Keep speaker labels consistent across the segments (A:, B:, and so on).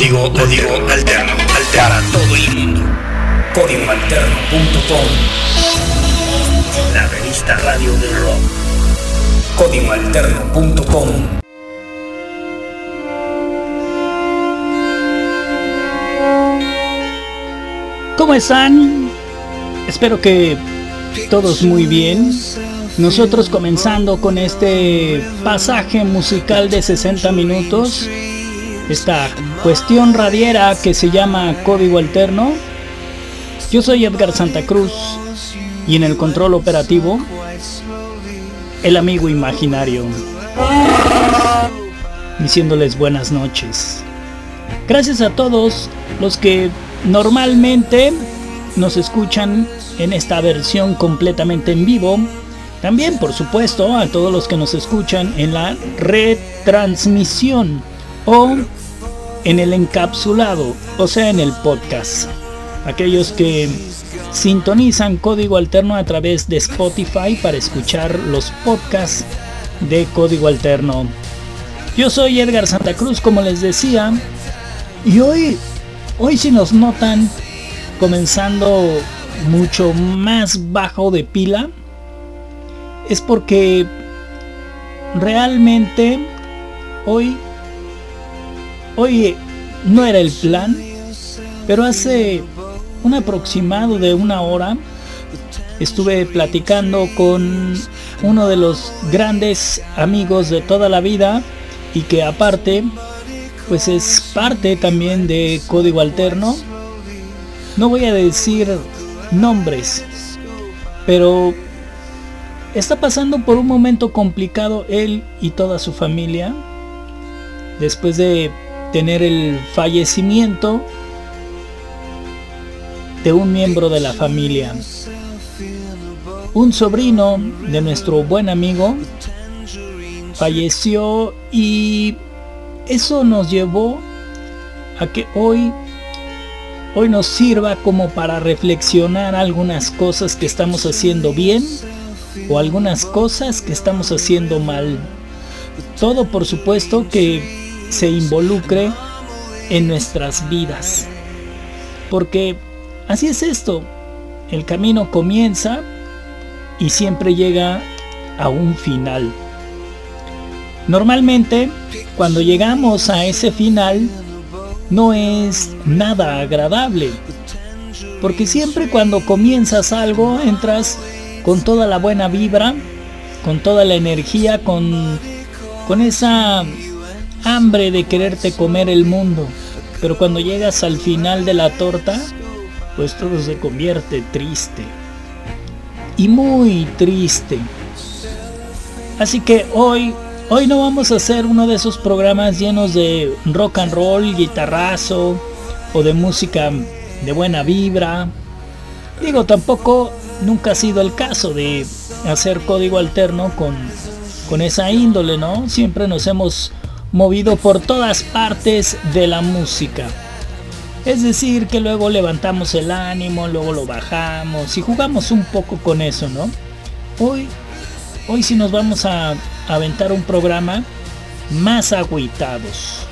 A: Código, código alterno, para todo el mundo. Códigoalterno.com La revista radio del rock. Códigoalterno.com
B: ¿Cómo están? Espero que todos muy bien. Nosotros comenzando con este pasaje musical de 60 minutos, esta cuestión radiera que se llama Código Alterno. Yo soy Edgar Santa Cruz y en el control operativo, el amigo imaginario, diciéndoles buenas noches. Gracias a todos los que normalmente nos escuchan en esta versión completamente en vivo. También, por supuesto, a todos los que nos escuchan en la retransmisión o en el encapsulado, o sea, en el podcast. Aquellos que sintonizan código alterno a través de Spotify para escuchar los podcasts de código alterno. Yo soy Edgar Santa Cruz, como les decía, y hoy, hoy si nos notan comenzando mucho más bajo de pila, es porque realmente hoy, hoy no era el plan, pero hace un aproximado de una hora estuve platicando con uno de los grandes amigos de toda la vida y que aparte pues es parte también de Código Alterno. No voy a decir nombres, pero está pasando por un momento complicado él y toda su familia después de tener el fallecimiento de un miembro de la familia. Un sobrino de nuestro buen amigo falleció y eso nos llevó a que hoy hoy nos sirva como para reflexionar algunas cosas que estamos haciendo bien o algunas cosas que estamos haciendo mal. Todo por supuesto que se involucre en nuestras vidas. Porque así es esto. El camino comienza y siempre llega a un final. Normalmente, cuando llegamos a ese final, no es nada agradable. Porque siempre cuando comienzas algo, entras con toda la buena vibra, con toda la energía, con, con esa hambre de quererte comer el mundo. Pero cuando llegas al final de la torta, pues todo se convierte triste. Y muy triste. Así que hoy, hoy no vamos a hacer uno de esos programas llenos de rock and roll, guitarrazo o de música de buena vibra. Digo, tampoco nunca ha sido el caso de hacer código alterno con, con esa índole, ¿no? Siempre nos hemos movido por todas partes de la música. Es decir, que luego levantamos el ánimo, luego lo bajamos y jugamos un poco con eso, ¿no? Hoy, hoy sí nos vamos a aventar un programa más agüitados.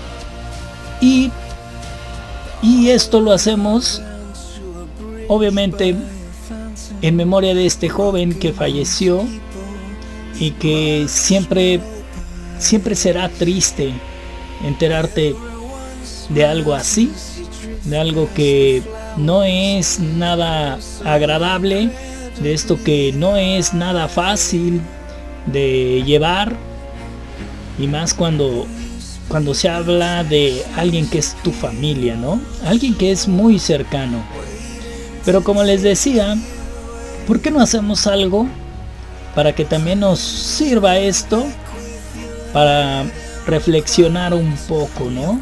B: Y, y esto lo hacemos, obviamente, en memoria de este joven que falleció y que siempre siempre será triste enterarte de algo así, de algo que no es nada agradable, de esto que no es nada fácil de llevar y más cuando cuando se habla de alguien que es tu familia, ¿no? Alguien que es muy cercano. Pero como les decía, ¿por qué no hacemos algo para que también nos sirva esto para reflexionar un poco, ¿no?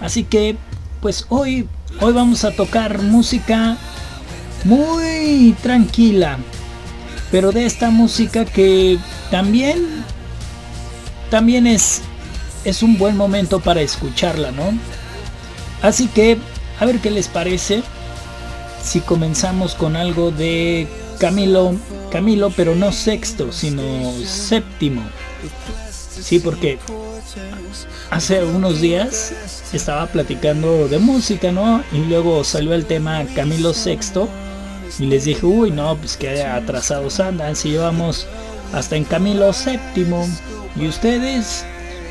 B: Así que, pues hoy, hoy vamos a tocar música muy tranquila, pero de esta música que también, también es, es un buen momento para escucharla, ¿no? Así que, a ver qué les parece si comenzamos con algo de Camilo, Camilo, pero no sexto, sino séptimo.
C: Sí, porque hace unos días estaba platicando de música, ¿no? Y luego salió el tema Camilo VI y les dije, uy, no, pues que atrasados andan, si llevamos hasta en Camilo VII y ustedes,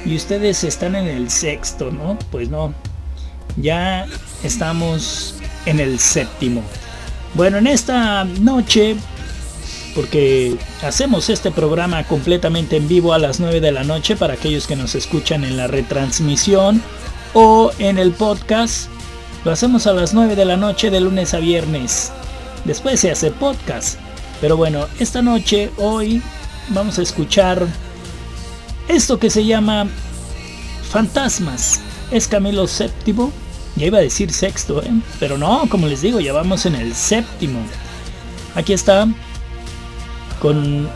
C: y ustedes están en el sexto, ¿no? Pues no, ya estamos en el séptimo. Bueno, en esta noche porque hacemos este programa completamente en vivo a las 9 de la noche para aquellos que nos escuchan en la retransmisión o en el podcast. Lo hacemos a las 9 de la noche de lunes a viernes. Después se hace podcast. Pero bueno, esta noche, hoy, vamos a escuchar esto que se llama Fantasmas. Es Camilo VII. Ya iba a decir sexto, ¿eh? pero no, como les digo, ya vamos en el séptimo. Aquí está con,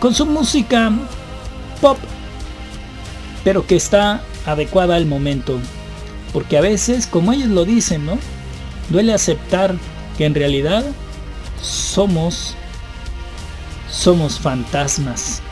C: con su música pop, pero que está adecuada al momento. Porque a veces, como ellos lo dicen, ¿no? Duele aceptar que en realidad somos somos fantasmas.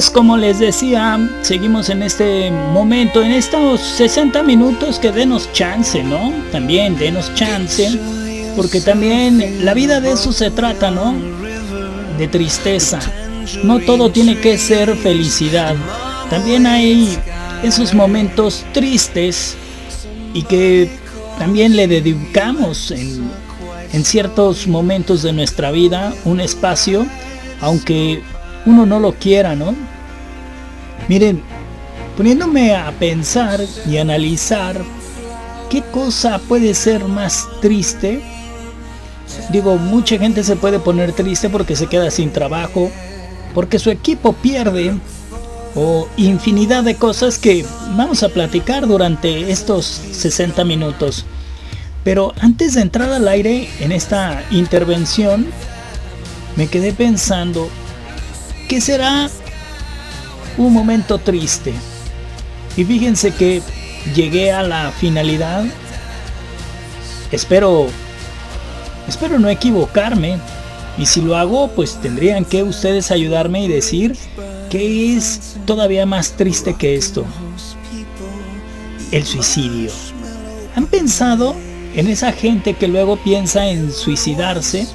B: Pues como les decía, seguimos en este momento, en estos 60 minutos que denos chance, ¿no? También denos chance, porque también la vida de eso se trata, ¿no? De tristeza. No todo tiene que ser felicidad. También hay esos momentos tristes y que también le dedicamos en, en ciertos momentos de nuestra vida un espacio, aunque uno no lo quiera, ¿no? Miren, poniéndome a pensar y analizar qué cosa puede ser más triste, digo, mucha gente se puede poner triste porque se queda sin trabajo, porque su equipo pierde, o infinidad de cosas que vamos a platicar durante estos 60 minutos. Pero antes de entrar al aire en esta intervención, me quedé pensando que será un momento triste. Y fíjense que llegué a la finalidad. Espero espero no equivocarme. Y si lo hago, pues tendrían que ustedes ayudarme y decir que es todavía más triste que esto. El suicidio. ¿Han pensado en esa gente que luego piensa en suicidarse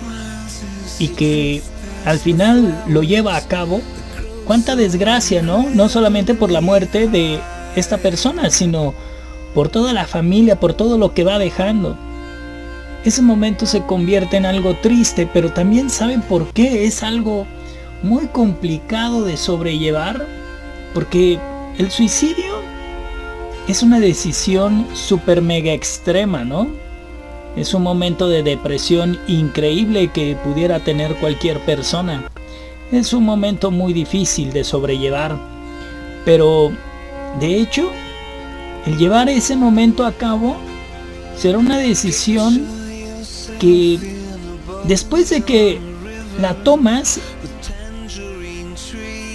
B: y que al final lo lleva a cabo? Cuánta desgracia, ¿no? No solamente por la muerte de esta persona, sino por toda la familia, por todo lo que va dejando. Ese momento se convierte en algo triste, pero también saben por qué es algo muy complicado de sobrellevar, porque el suicidio es una decisión super mega extrema, ¿no? Es un momento de depresión increíble que pudiera tener cualquier persona. Es un momento muy difícil de sobrellevar. Pero, de hecho, el llevar ese momento a cabo será una decisión que después de que la tomas,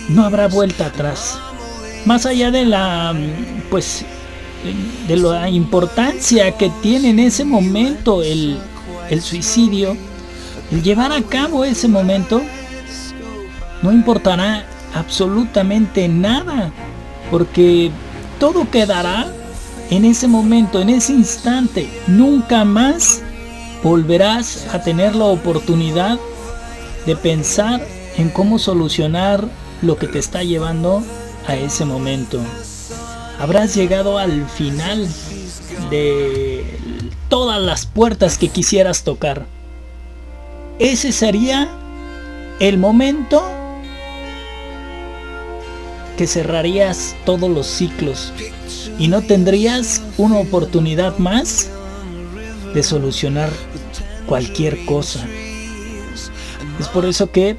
B: no habrá vuelta atrás. Más allá de la, pues, de la importancia que tiene en ese momento el, el suicidio, el llevar a cabo ese momento, no importará absolutamente nada, porque todo quedará en ese momento, en ese instante. Nunca más volverás a tener la oportunidad de pensar en cómo solucionar lo que te está llevando a ese momento. Habrás llegado al final de todas las puertas que quisieras tocar. Ese sería el momento que cerrarías todos los ciclos y no tendrías una oportunidad más de solucionar cualquier cosa. Es por eso que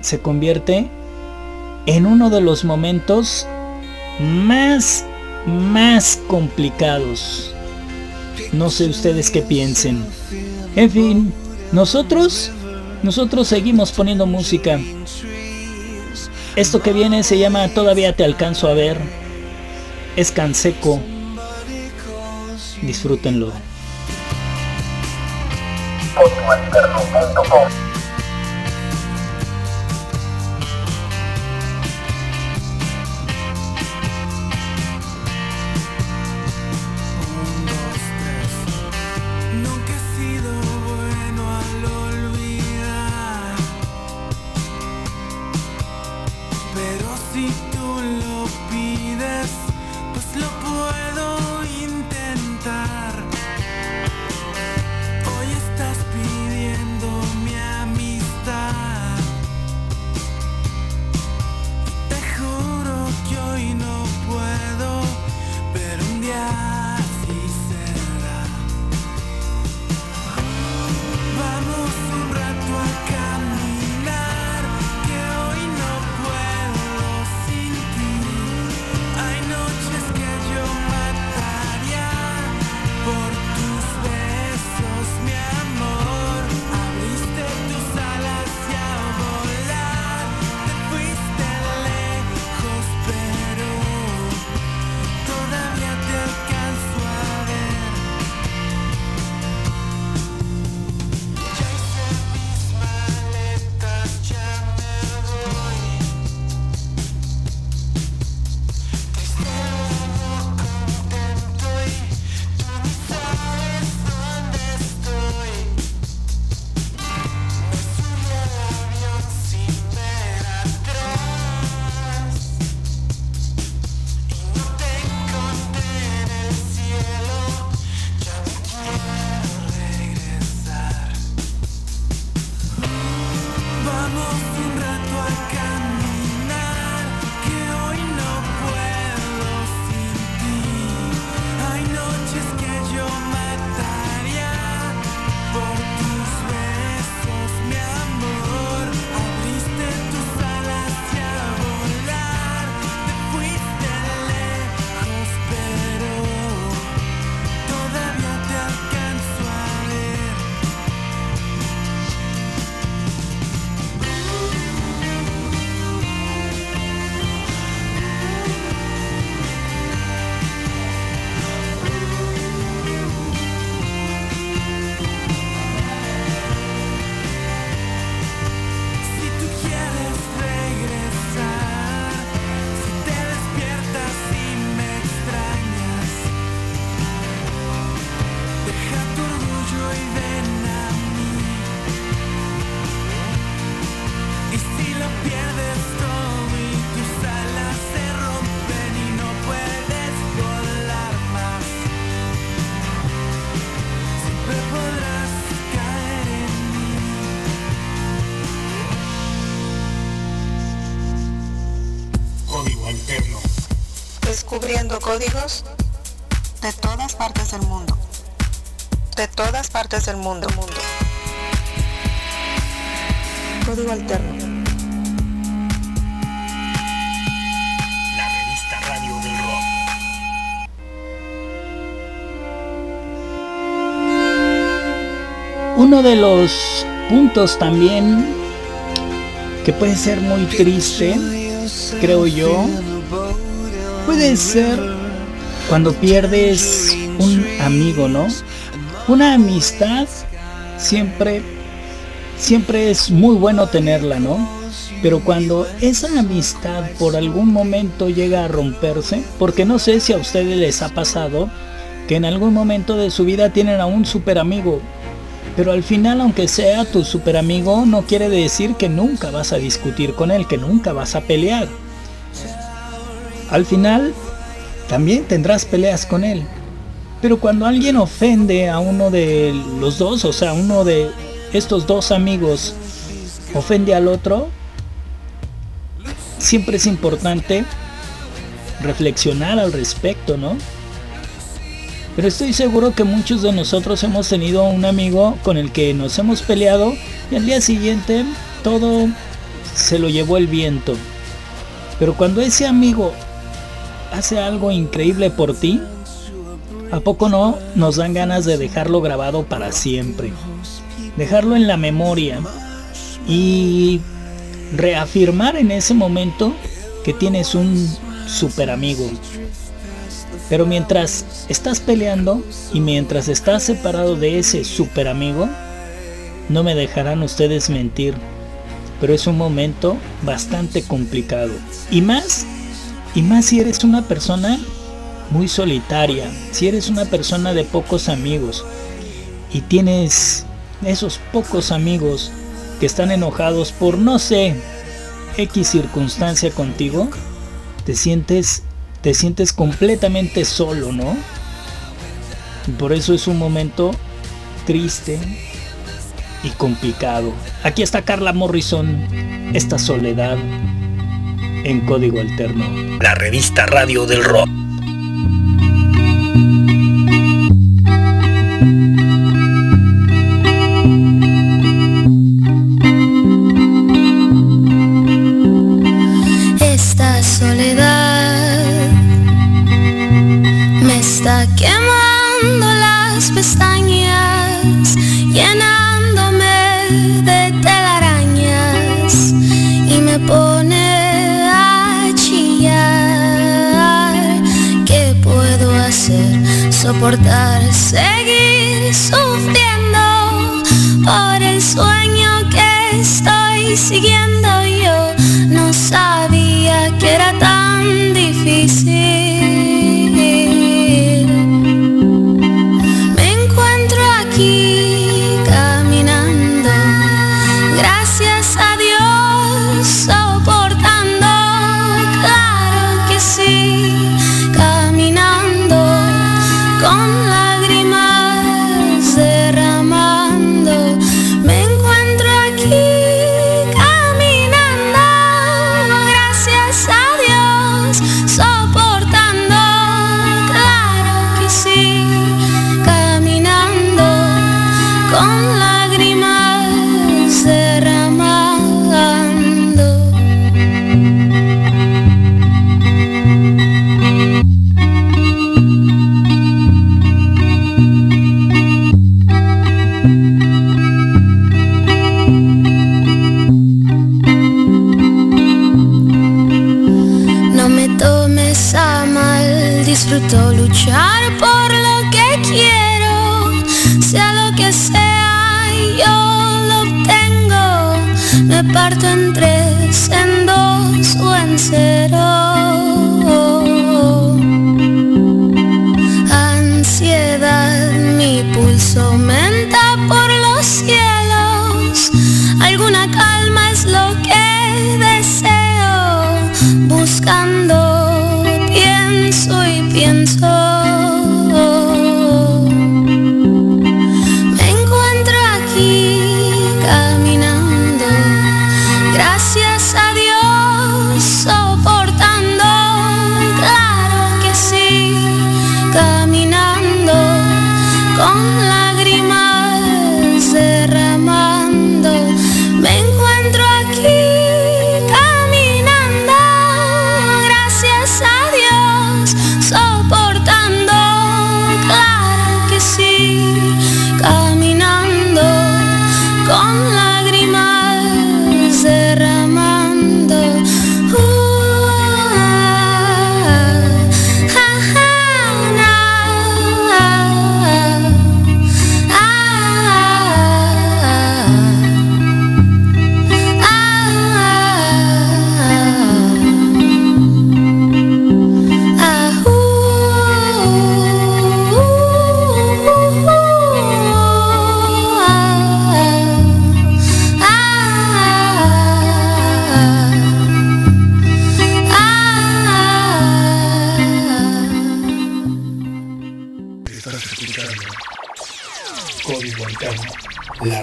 B: se convierte en uno de los momentos más, más complicados. No sé ustedes qué piensen. En fin, nosotros, nosotros seguimos poniendo música. Esto que viene se llama Todavía te alcanzo a ver. Es Canseco. Disfrútenlo.
D: Descubriendo códigos de todas partes del mundo. De todas partes del mundo. mundo. Código alterno.
A: La revista Radio del Rock.
B: Uno de los puntos también que puede ser muy triste, creo yo, puede ser cuando pierdes un amigo, ¿no? Una amistad siempre siempre es muy bueno tenerla, ¿no? Pero cuando esa amistad por algún momento llega a romperse, porque no sé si a ustedes les ha pasado que en algún momento de su vida tienen a un super amigo, pero al final aunque sea tu super amigo no quiere decir que nunca vas a discutir con él, que nunca vas a pelear. Al final también tendrás peleas con él. Pero cuando alguien ofende a uno de los dos, o sea, uno de estos dos amigos ofende al otro, siempre es importante reflexionar al respecto, ¿no? Pero estoy seguro que muchos de nosotros hemos tenido un amigo con el que nos hemos peleado y al día siguiente todo se lo llevó el viento. Pero cuando ese amigo hace algo increíble por ti, ¿a poco no nos dan ganas de dejarlo grabado para siempre? Dejarlo en la memoria y reafirmar en ese momento que tienes un super amigo. Pero mientras estás peleando y mientras estás separado de ese super amigo, no me dejarán ustedes mentir, pero es un momento bastante complicado. Y más, y más si eres una persona muy solitaria, si eres una persona de pocos amigos y tienes esos pocos amigos que están enojados por no sé X circunstancia contigo, te sientes te sientes completamente solo, ¿no? Por eso es un momento triste y complicado. Aquí está Carla Morrison, esta soledad en código alterno.
A: La revista Radio del Rock.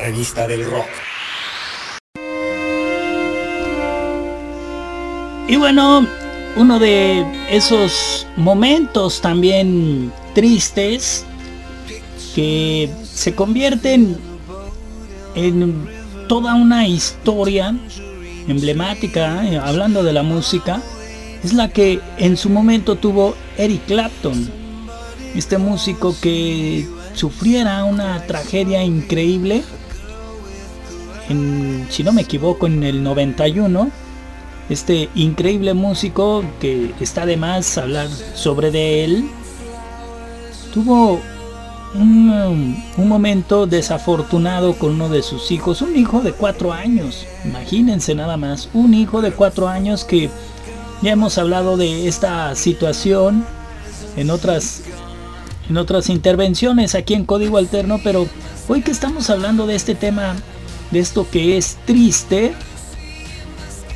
A: Revista del rock.
B: Y bueno, uno de esos momentos también tristes que se convierten en toda una historia emblemática, eh, hablando de la música, es la que en su momento tuvo Eric Clapton, este músico que sufriera una tragedia increíble, si no me equivoco, en el 91, este increíble músico que está de más hablar sobre de él, tuvo un, momento desafortunado con uno de sus hijos, un hijo de cuatro años, imagínense nada más, un hijo de cuatro años que ya hemos hablado de esta situación en otras, en otras intervenciones aquí en Código Alterno, pero hoy que estamos hablando de este tema, de esto que es triste,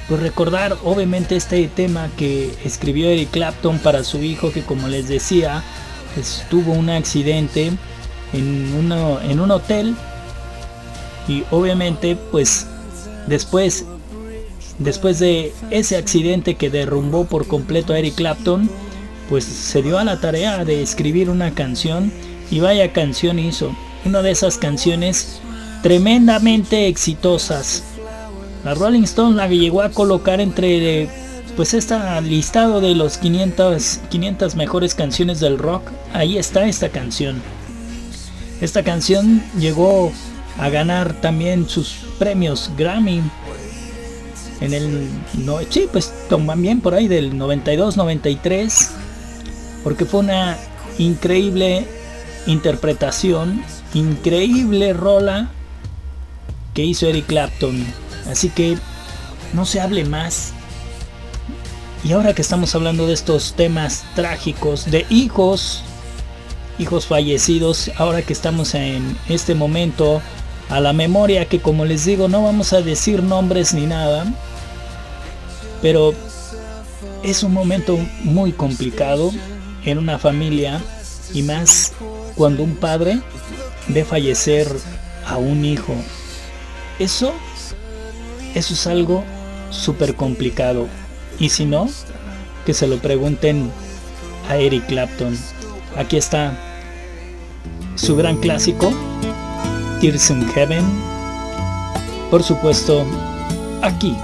B: pues recordar obviamente este tema que escribió Eric Clapton para su hijo que como les decía, tuvo un accidente en, en un hotel. Y obviamente pues después después de ese accidente que derrumbó por completo a Eric Clapton pues se dio a la tarea de escribir una canción. Y vaya canción hizo. Una de esas canciones tremendamente exitosas la Rolling Stone la llegó a colocar entre pues está listado de los 500, 500 mejores canciones del rock. Ahí está esta canción. Esta canción llegó a ganar también sus premios Grammy en el no, sí, pues también por ahí del 92, 93 porque fue una increíble interpretación, increíble rola que hizo Eric Clapton. Así que no se hable más y ahora que estamos hablando de estos temas trágicos, de hijos, hijos fallecidos, ahora que estamos en este momento a la memoria, que como les digo, no vamos a decir nombres ni nada, pero es un momento muy complicado en una familia y más cuando un padre ve fallecer a un hijo. Eso, eso es algo súper complicado. Y si no, que se lo pregunten a Eric Clapton. Aquí está su gran clásico, Tears in Heaven. Por supuesto, aquí.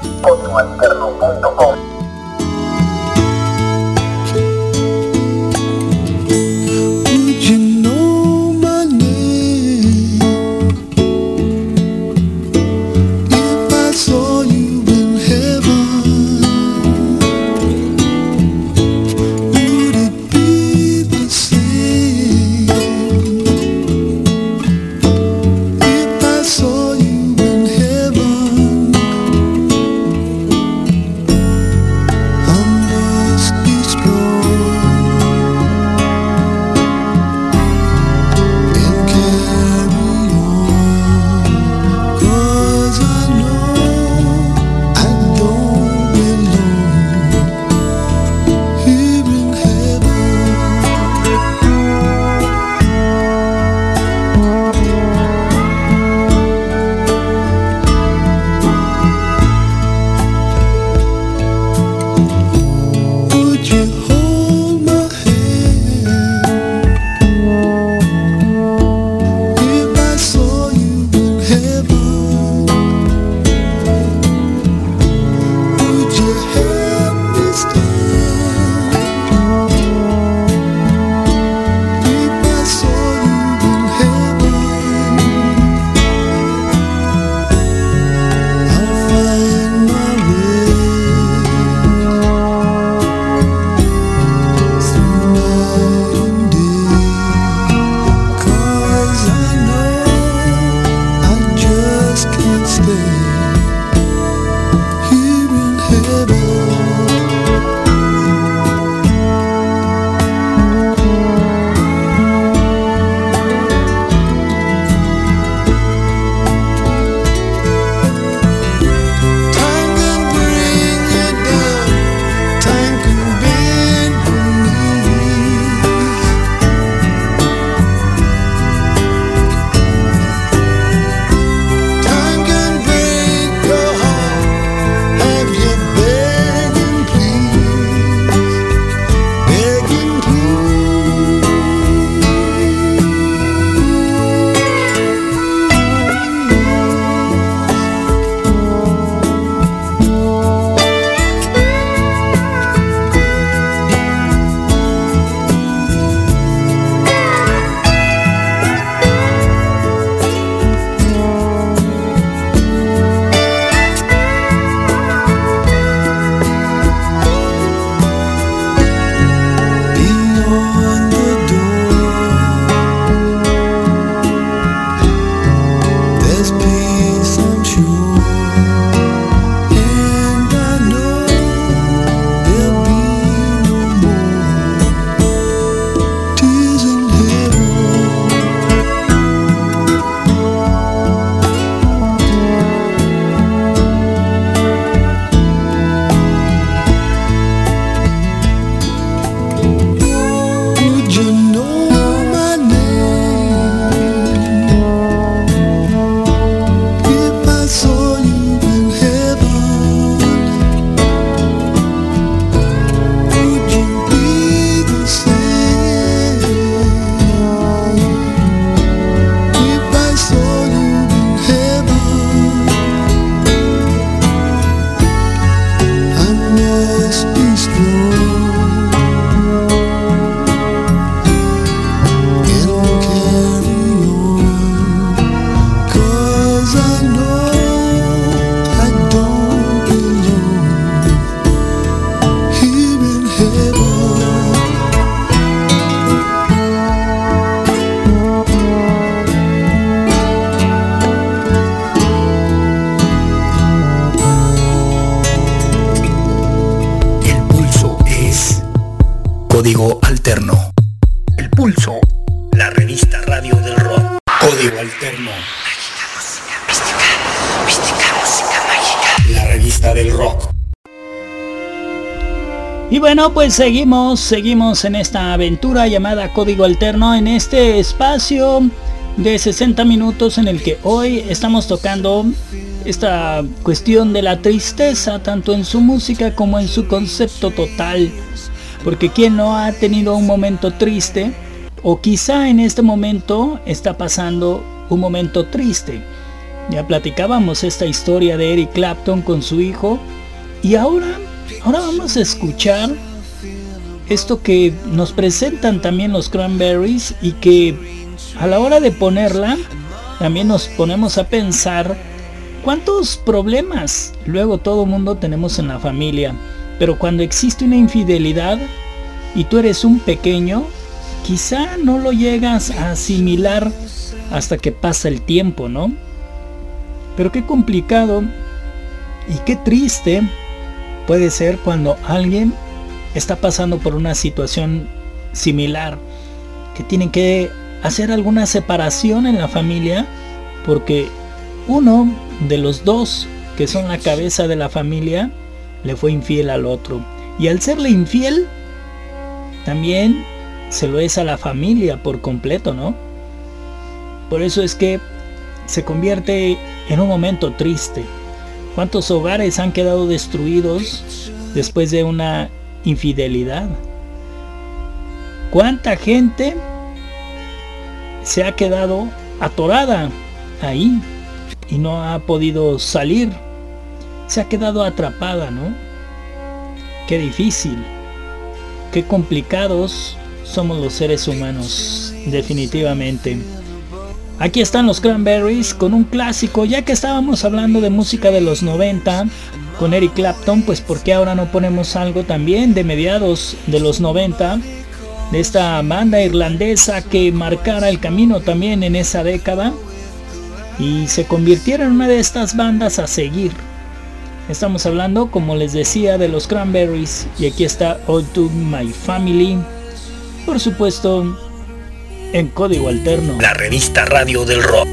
B: Bueno, pues seguimos, seguimos en esta aventura llamada Código Alterno, en este espacio de 60 minutos en el que hoy estamos tocando esta cuestión de la tristeza, tanto en su música como en su concepto total. Porque quien no ha tenido un momento triste, o quizá en este momento está pasando un momento triste. Ya platicábamos esta historia de Eric Clapton con su hijo y ahora, ahora vamos a escuchar esto que nos presentan también los Cranberries y que a la hora de ponerla también nos ponemos a pensar cuántos problemas luego todo mundo tenemos en la familia. Pero cuando existe una infidelidad y tú eres un pequeño, quizá no lo llegas a asimilar hasta que pasa el tiempo, ¿no? Pero qué complicado y qué triste puede ser cuando alguien está pasando por una situación similar, que tienen que hacer alguna separación en la familia porque uno de los dos que son la cabeza de la familia le fue infiel al otro. Y al serle infiel, también se lo es a la familia por completo, ¿no? Por eso es que se convierte en un momento triste. ¿Cuántos hogares han quedado destruidos después de una infidelidad? ¿Cuánta gente se ha quedado atorada ahí y no ha podido salir? Se ha quedado atrapada, ¿no? Qué difícil, qué complicados somos los seres humanos, definitivamente. Aquí están los Cranberries con un clásico, ya que estábamos hablando de música de los 90 con Eric Clapton, pues ¿por qué ahora no ponemos algo también de mediados de los 90? De esta banda irlandesa que marcara el camino también en esa década y se convirtiera en una de estas bandas a seguir. Estamos hablando, como les decía, de los Cranberries y aquí está All to My Family. Por supuesto, en código alterno.
A: La revista radio del rock.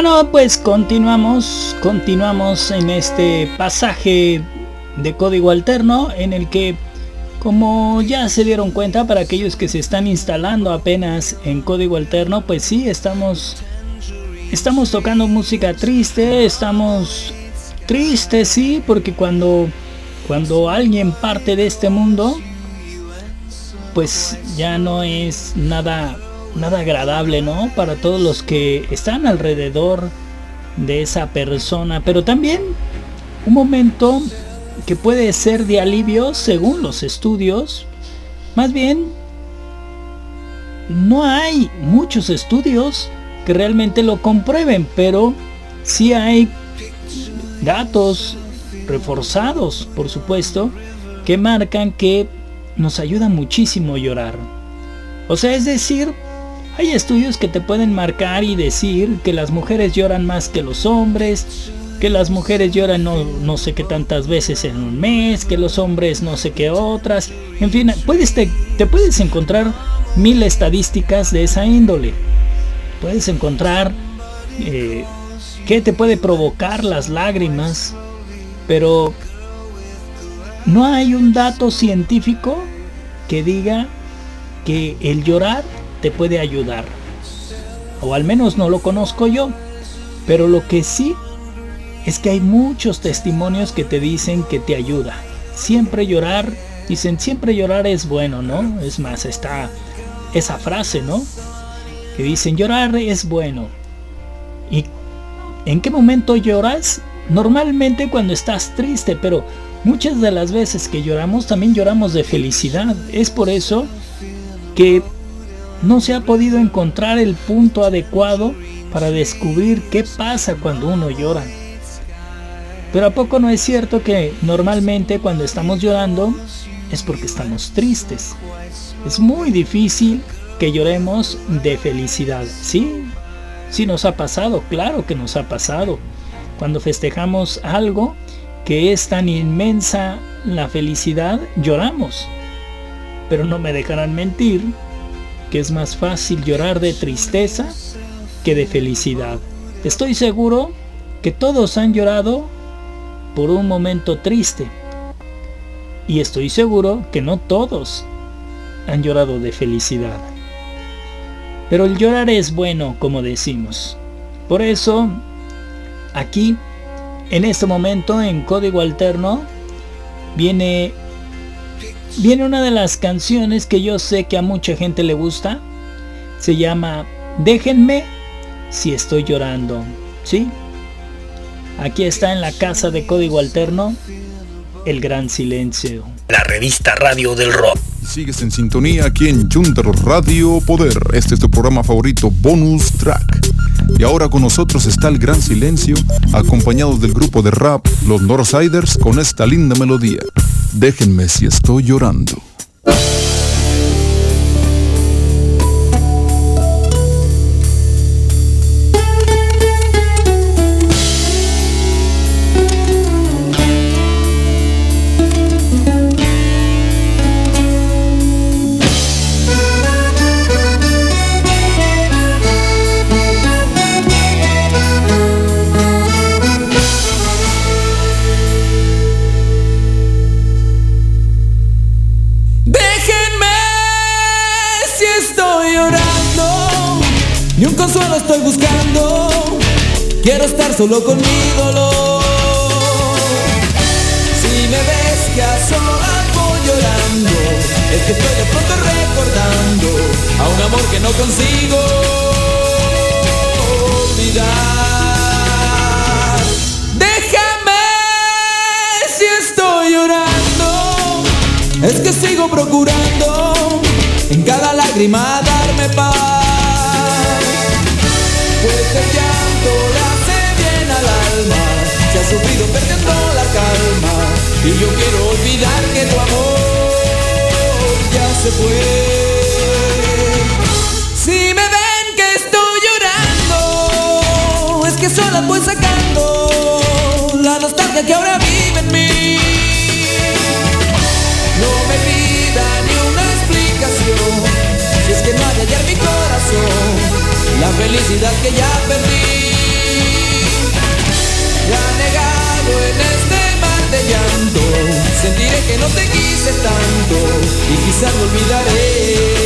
B: Bueno, pues continuamos, continuamos en este pasaje de código alterno en el que, como ya se dieron cuenta para aquellos que se están instalando apenas en código alterno, pues sí, estamos, estamos tocando música triste, estamos tristes, sí, porque cuando, cuando alguien parte de este mundo, pues ya no es nada nada agradable, ¿no? Para todos los que están alrededor de esa persona, pero también un momento que puede ser de alivio según los estudios. Más bien, no hay muchos estudios que realmente lo comprueben, pero sí hay datos reforzados, por supuesto, que marcan que nos ayuda muchísimo llorar. O sea, es decir, hay estudios que te pueden marcar y decir que las mujeres lloran más que los hombres, que las mujeres lloran no, sé qué tantas veces en un mes, que los hombres no sé qué otras. En fin, puedes te, puedes encontrar mil estadísticas de esa índole. Puedes encontrar eh, qué te puede provocar las lágrimas, pero no hay un dato científico que diga que el llorar te puede ayudar. O al menos no lo conozco yo. Pero lo que sí es que hay muchos testimonios que te dicen que te ayuda. Siempre llorar, dicen siempre llorar es bueno, ¿no? Es más, está esa frase, ¿no? Que dicen llorar es bueno. ¿Y en qué momento lloras? Normalmente cuando estás triste, pero muchas de las veces que lloramos también lloramos de felicidad. Es por eso que no se ha podido encontrar el punto adecuado para descubrir qué pasa cuando uno llora. Pero ¿a poco no es cierto que normalmente cuando estamos llorando es porque estamos tristes? Es muy difícil que lloremos de felicidad. Sí, sí nos ha pasado, claro que nos ha pasado. Cuando festejamos algo que es tan inmensa la felicidad, lloramos. Pero no me dejarán mentir que es más fácil llorar de tristeza que de felicidad. Estoy seguro que todos han llorado por un momento triste. Y estoy seguro que no todos han llorado de felicidad. Pero el llorar es bueno, como decimos. Por eso, aquí, en este momento, en código alterno, viene viene una de las canciones que yo sé que a mucha gente le gusta. Se llama Déjenme si estoy llorando. ¿Sí? Aquí está en la casa de código alterno El Gran Silencio.
A: La revista Radio del Rock.
E: Sigues en sintonía aquí en Junter Radio Poder. Este es tu programa favorito, Bonus Track. Y ahora con nosotros está el Gran Silencio, acompañados del grupo de rap Los Northsiders con esta linda melodía. Déjenme si estoy llorando.
F: Estoy buscando. Quiero estar solo con mi dolor. Si me ves que a solas voy llorando, es que estoy de pronto recordando a un amor que no consigo olvidar. Déjame si estoy llorando, es que sigo procurando en cada lágrima darme paz. El llanto le bien al alma, se ha sufrido perdiendo la calma. Y yo quiero olvidar que tu amor ya se fue. Si me ven que estoy llorando, es que sola voy sacando la nostalgia que ahora vive en mí. No me pida ni una explicación
G: la
H: felicidad que ya perdí. Ya negado en este mar de llanto, sentiré que no te quise tanto y quizás lo olvidaré.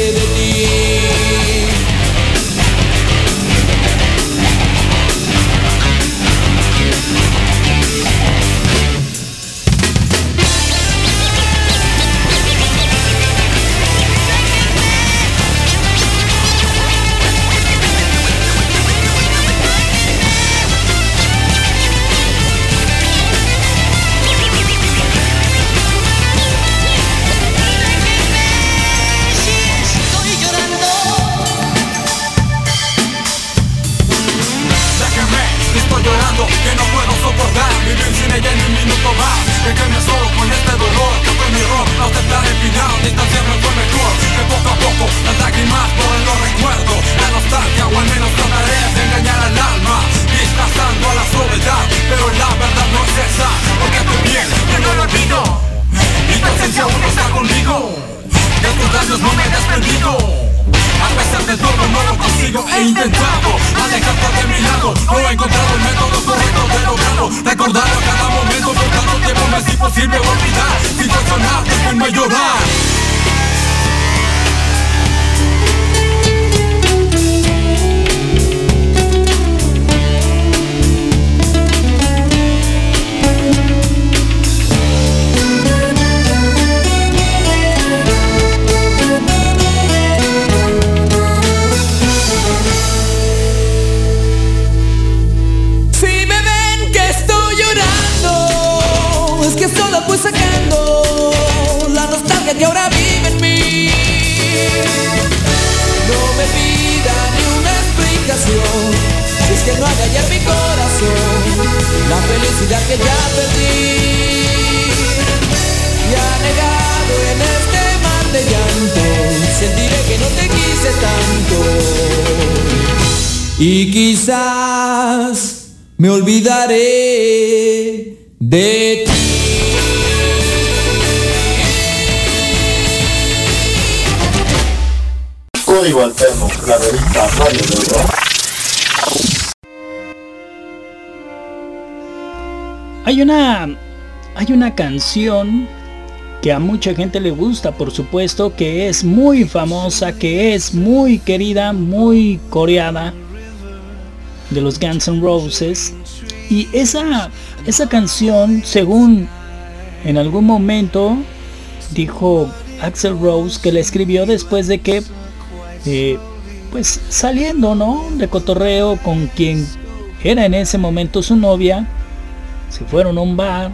H: Y quizás me olvidaré de ti.
I: Código Alterno, la revista Radio del Rock.
B: Hay una hay una canción que a mucha gente le gusta, por supuesto, que es muy famosa, que es muy querida, muy coreada de los Guns N' Roses y esa esa canción, según en algún momento dijo Axel Rose que la escribió después de que eh, pues saliendo, ¿no? De cotorreo con quien era en ese momento su novia, se fueron a un bar,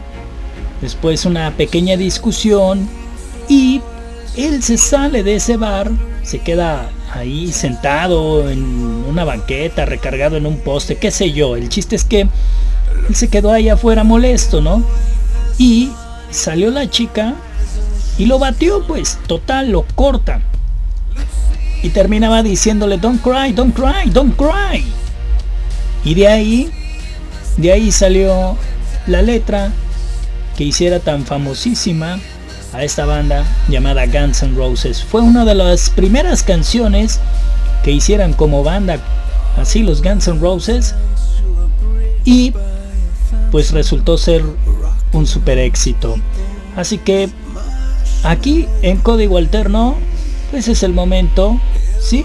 B: después una pequeña discusión y él se sale de ese bar, se queda ahí sentado en una banqueta, recargado en un poste, qué sé yo. El chiste es que él se quedó ahí afuera molesto, ¿no? Y salió la chica y lo batió, pues, total, lo corta. Y terminaba diciéndole, don't cry, don't cry, don't cry. Y de ahí, de ahí salió la letra que hiciera tan famosísima a esta banda llamada Guns N' Roses. Fue una de las primeras canciones que hicieran como banda así los Guns N' Roses y pues resultó ser un super éxito. Así que aquí en código alterno pues es el momento, ¿sí?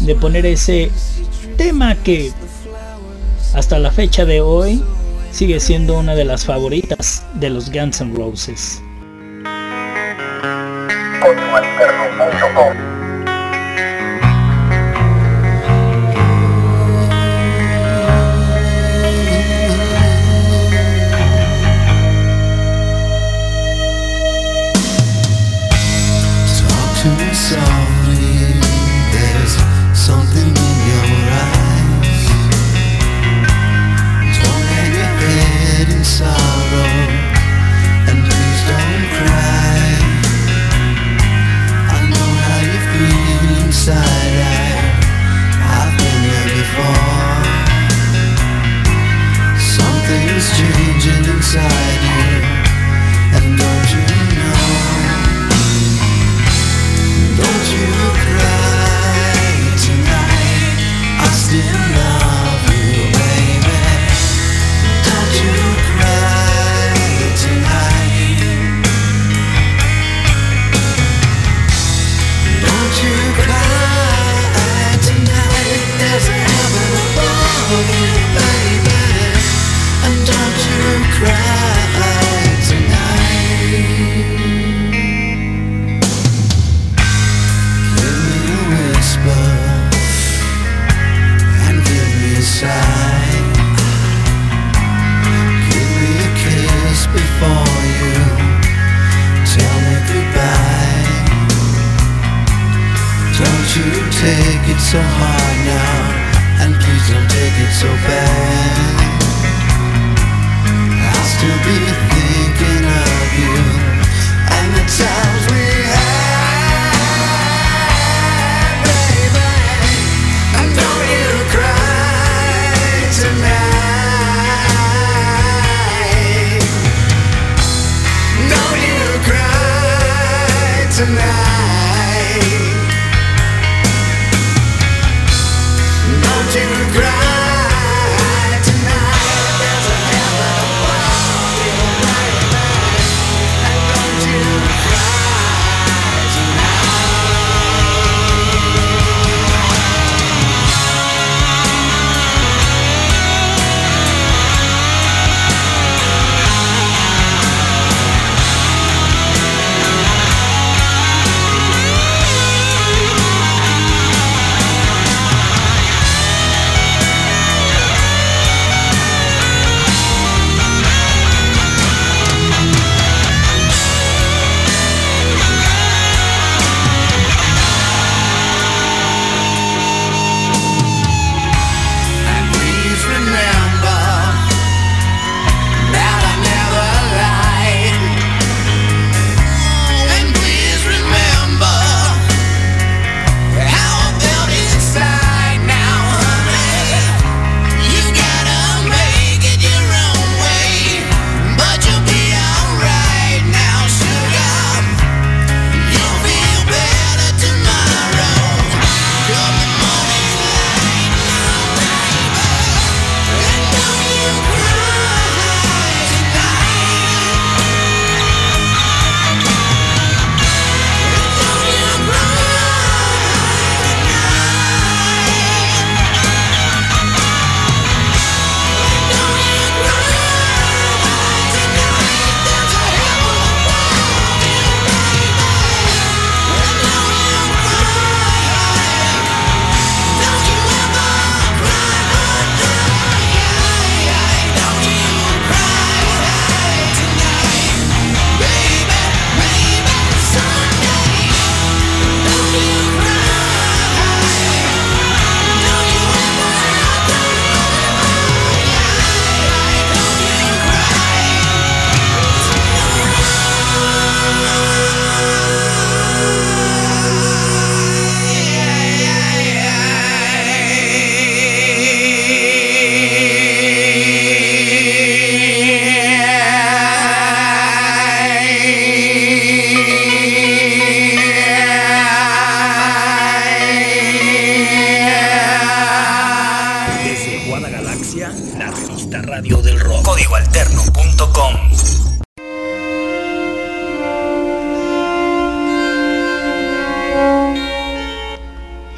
B: De poner ese tema que hasta la fecha de hoy sigue siendo una de las favoritas de los Guns N' Roses.
C: Código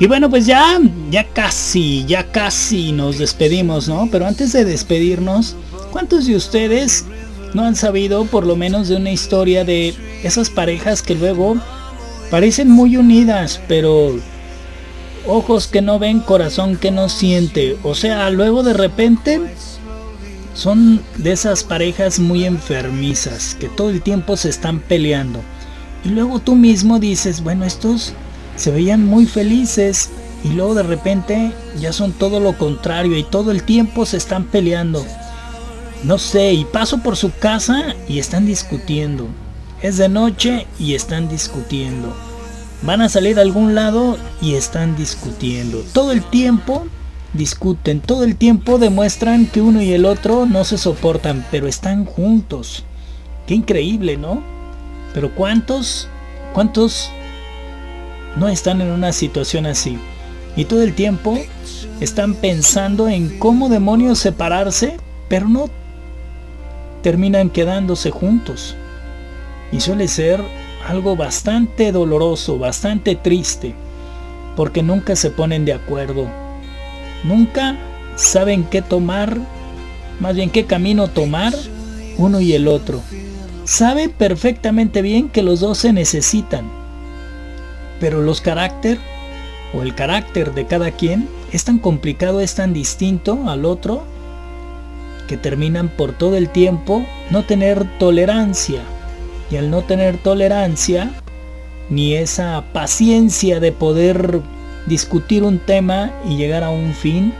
B: bueno, pues ya, ya casi, ya casi nos despedimos, ¿no? Pero antes de despedirnos, ¿cuántos de ustedes no han sabido por lo menos de una historia de esas parejas que luego parecen muy unidas, pero ojos que no ven, corazón que no siente? O sea, luego de repente son de esas parejas muy enfermizas que todo el tiempo se están peleando. Y luego tú mismo dices, bueno, estos se veían muy felices y luego de repente ya son todo lo contrario y todo el tiempo se están peleando. No sé, y paso por su casa y están discutiendo. Es de noche y están discutiendo. Van a salir a algún lado y están discutiendo. Todo el tiempo discuten, todo el tiempo demuestran que uno y el otro no se soportan, pero están juntos. Qué increíble, ¿no? Pero ¿cuántos, cuántos no están en una situación así? Y todo el tiempo están pensando en cómo demonios separarse, pero no terminan quedándose juntos. Y suele ser algo bastante doloroso, bastante triste, porque nunca se ponen de acuerdo. Nunca saben qué tomar, más bien qué camino tomar uno y el otro. Saben perfectamente bien que los dos se necesitan, pero los carácter o el carácter de cada quien es tan complicado, es tan distinto al otro, que terminan por todo el tiempo no tener tolerancia. Y al no tener tolerancia, ni esa paciencia de poder discutir un tema y llegar a un fin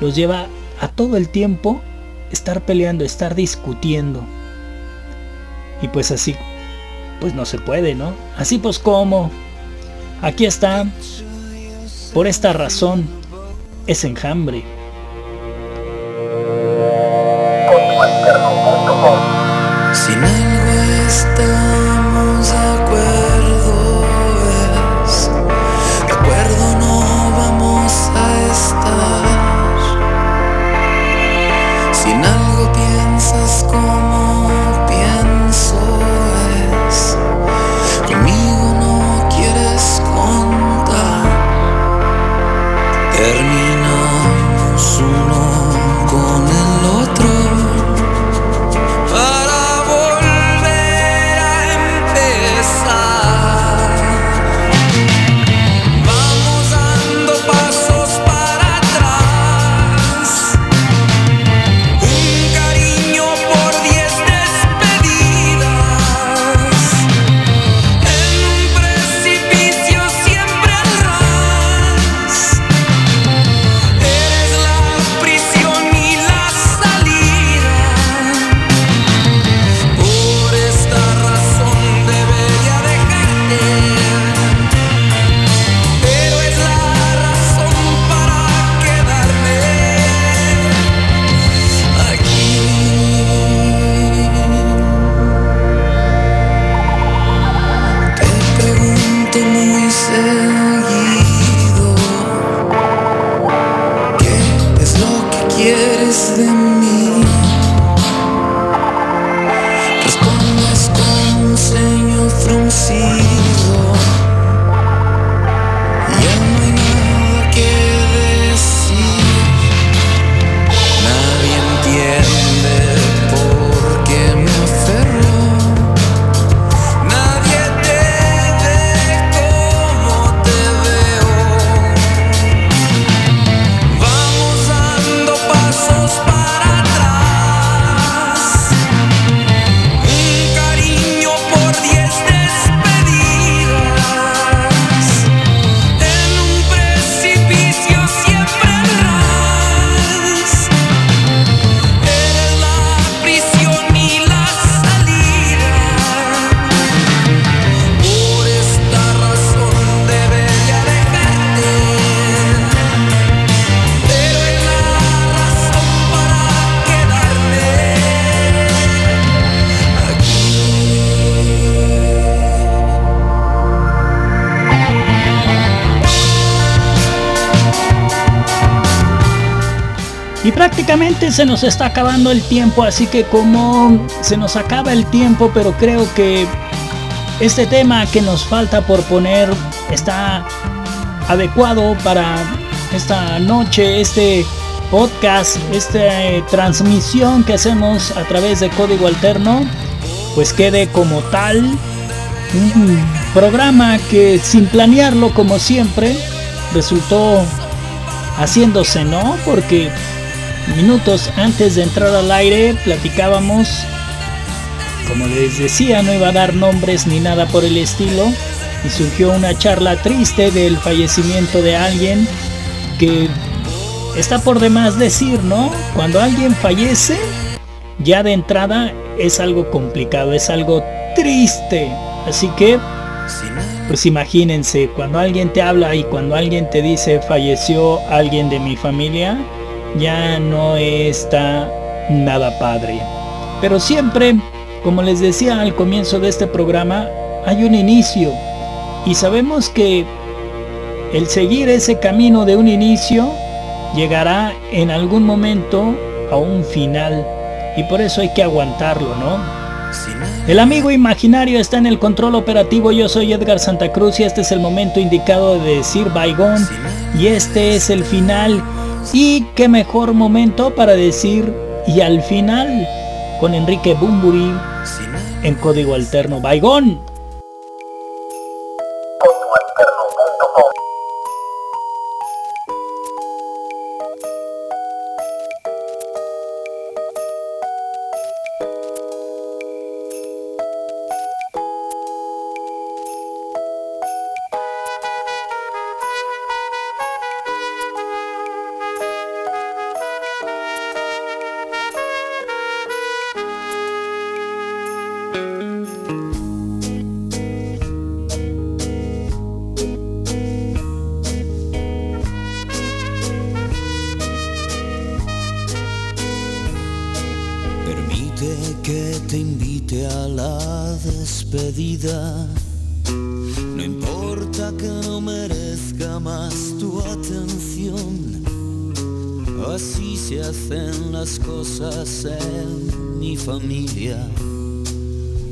B: los lleva a todo el tiempo estar peleando, estar discutiendo. Y pues así, pues no se puede, ¿no? Así pues como, aquí está, por esta razón, es enjambre. Se nos está acabando el tiempo, así que como se nos acaba el tiempo, pero creo que este tema que nos falta por poner está adecuado para esta noche, este podcast, esta eh, transmisión que hacemos a través de código alterno, pues quede como tal un programa que sin planearlo como siempre resultó haciéndose, ¿no? Porque minutos antes de entrar al aire platicábamos, como les decía, no iba a dar nombres ni nada por el estilo, y surgió una charla triste del fallecimiento de alguien que está por demás decir, ¿no? Cuando alguien fallece, ya de entrada es algo complicado, es algo triste. Así que, pues imagínense, cuando alguien te habla y cuando alguien te dice falleció alguien de mi familia, ya no está nada padre. Pero siempre, como les decía al comienzo de este programa, hay un inicio. Y sabemos que el seguir ese camino de un inicio llegará en algún momento a un final. Y por eso hay que aguantarlo, ¿no? El amigo imaginario está en el control operativo. Yo soy Edgar Santa Cruz y este es el momento indicado de decir Baigón. Y este es el final. Y qué mejor momento para decir y al final con Enrique Bumburi en código alterno Baigón.
C: No importa que no merezca más tu atención. Así se hacen las cosas en mi familia.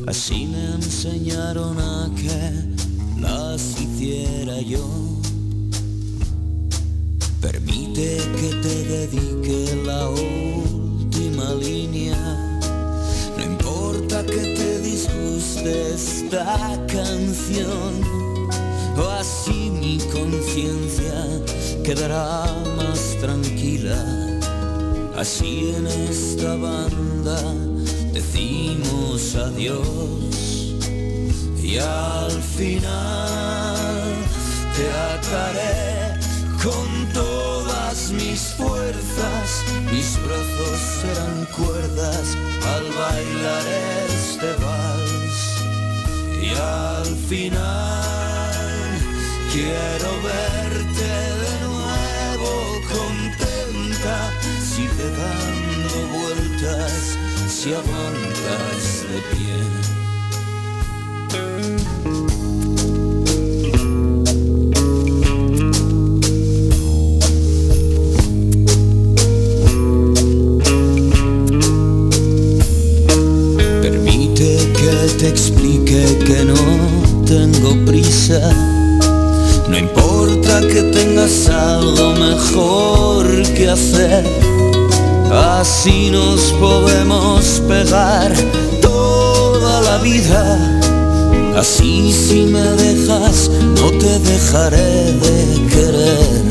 C: Así me enseñaron a que las hiciera yo. Permite que te dedique la última disguste esta canción. O así mi conciencia quedará más tranquila. Así en esta banda decimos adiós y al final te ataré con todas mis fuerzas, mis brazos serán cuerdas al bailar este vals y al final quiero verte de nuevo contenta, sigue dando vueltas si aguantas de pie. Te explique que no tengo prisa. No importa que tengas algo mejor que hacer. Así nos podemos pegar toda la vida. Así si me dejas, no te dejaré de querer.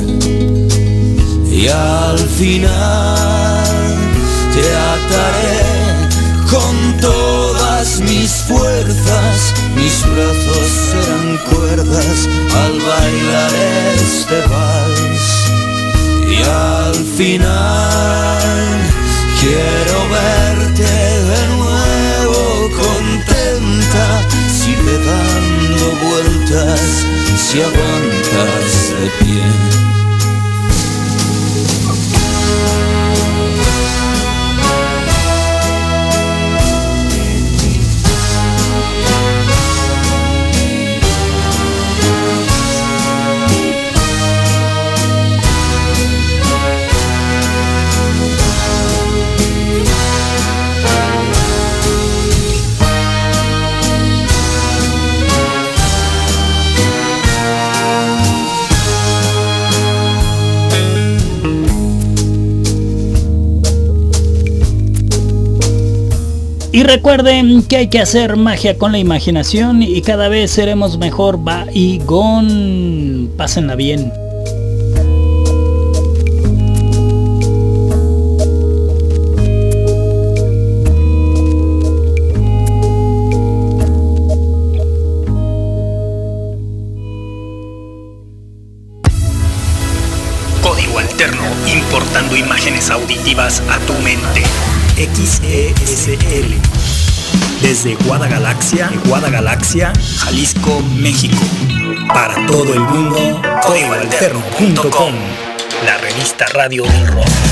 C: Y al final te ataré con mis fuerzas, mis brazos serán cuerdas al bailar este vals. Y al final quiero verte de nuevo contenta, sigue dando vueltas si aguantas de pie.
B: Y recuerden que hay que hacer magia con la imaginación y cada vez seremos mejor. Va y gon. Pásenla bien.
A: Código alterno, importando imágenes auditivas a tu mente. XESL. Desde Guadagalaxia, Guadagalaxia, Jalisco, México. Para todo el mundo, códigoalterno.com. La revista radio del rock.